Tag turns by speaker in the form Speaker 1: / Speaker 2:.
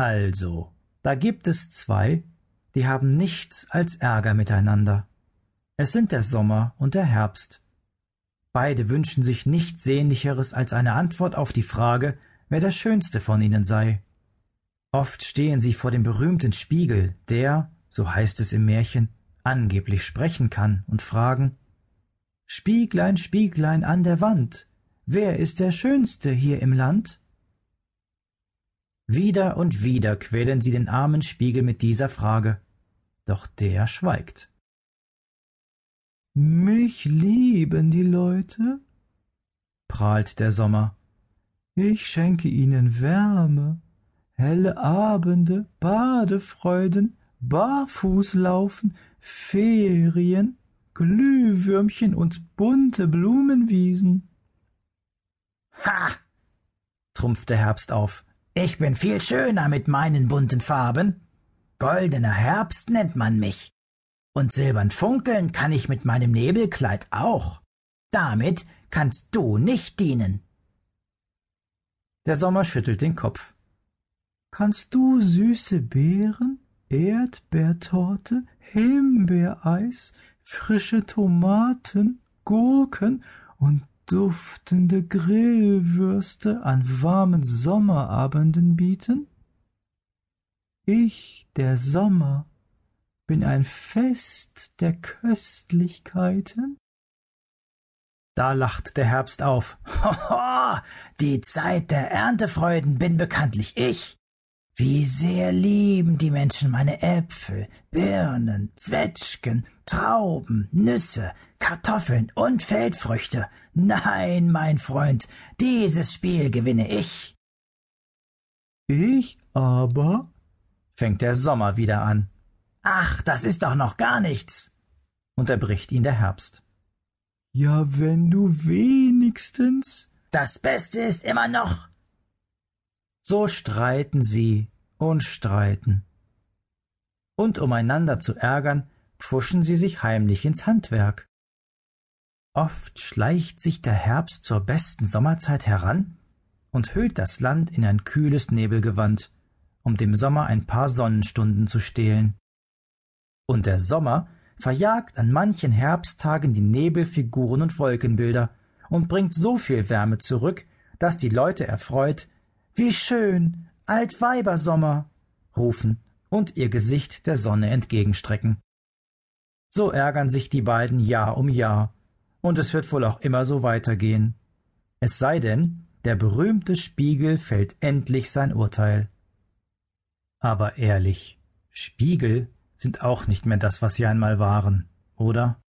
Speaker 1: Also, da gibt es zwei, die haben nichts als Ärger miteinander. Es sind der Sommer und der Herbst. Beide wünschen sich nichts Sehnlicheres als eine Antwort auf die Frage, wer der schönste von ihnen sei. Oft stehen sie vor dem berühmten Spiegel, der, so heißt es im Märchen, angeblich sprechen kann, und fragen Spieglein, Spieglein an der Wand, wer ist der Schönste hier im Land? Wieder und wieder quälen sie den armen Spiegel mit dieser Frage, doch der schweigt. Mich lieben die Leute, prahlt der Sommer. Ich schenke ihnen Wärme, helle Abende, Badefreuden, Barfußlaufen, Ferien, Glühwürmchen und bunte Blumenwiesen.
Speaker 2: Ha! trumpfte Herbst auf. Ich bin viel schöner mit meinen bunten Farben. Goldener Herbst nennt man mich. Und silbern funkeln kann ich mit meinem Nebelkleid auch. Damit kannst du nicht dienen.
Speaker 1: Der Sommer schüttelt den Kopf. Kannst du süße Beeren, Erdbeertorte, Himbeereis, frische Tomaten, Gurken und duftende Grillwürste an warmen Sommerabenden bieten? Ich, der Sommer, bin ein Fest der Köstlichkeiten?
Speaker 2: Da lacht der Herbst auf. Hoho, die Zeit der Erntefreuden bin bekanntlich ich. Wie sehr lieben die Menschen meine Äpfel, Birnen, Zwetschgen, Trauben, Nüsse, Kartoffeln und Feldfrüchte. Nein, mein Freund, dieses Spiel gewinne ich.
Speaker 1: Ich aber? fängt der Sommer wieder an.
Speaker 2: Ach, das ist doch noch gar nichts,
Speaker 1: unterbricht ihn der Herbst. Ja, wenn du wenigstens.
Speaker 2: Das Beste ist immer noch.
Speaker 1: So streiten sie und streiten. Und um einander zu ärgern, pfuschen sie sich heimlich ins Handwerk. Oft schleicht sich der Herbst zur besten Sommerzeit heran und hüllt das Land in ein kühles Nebelgewand, um dem Sommer ein paar Sonnenstunden zu stehlen. Und der Sommer verjagt an manchen Herbsttagen die Nebelfiguren und Wolkenbilder und bringt so viel Wärme zurück, dass die Leute erfreut Wie schön, Altweibersommer rufen und ihr Gesicht der Sonne entgegenstrecken. So ärgern sich die beiden Jahr um Jahr, und es wird wohl auch immer so weitergehen. Es sei denn, der berühmte Spiegel fällt endlich sein Urteil. Aber ehrlich, Spiegel sind auch nicht mehr das, was sie einmal waren, oder?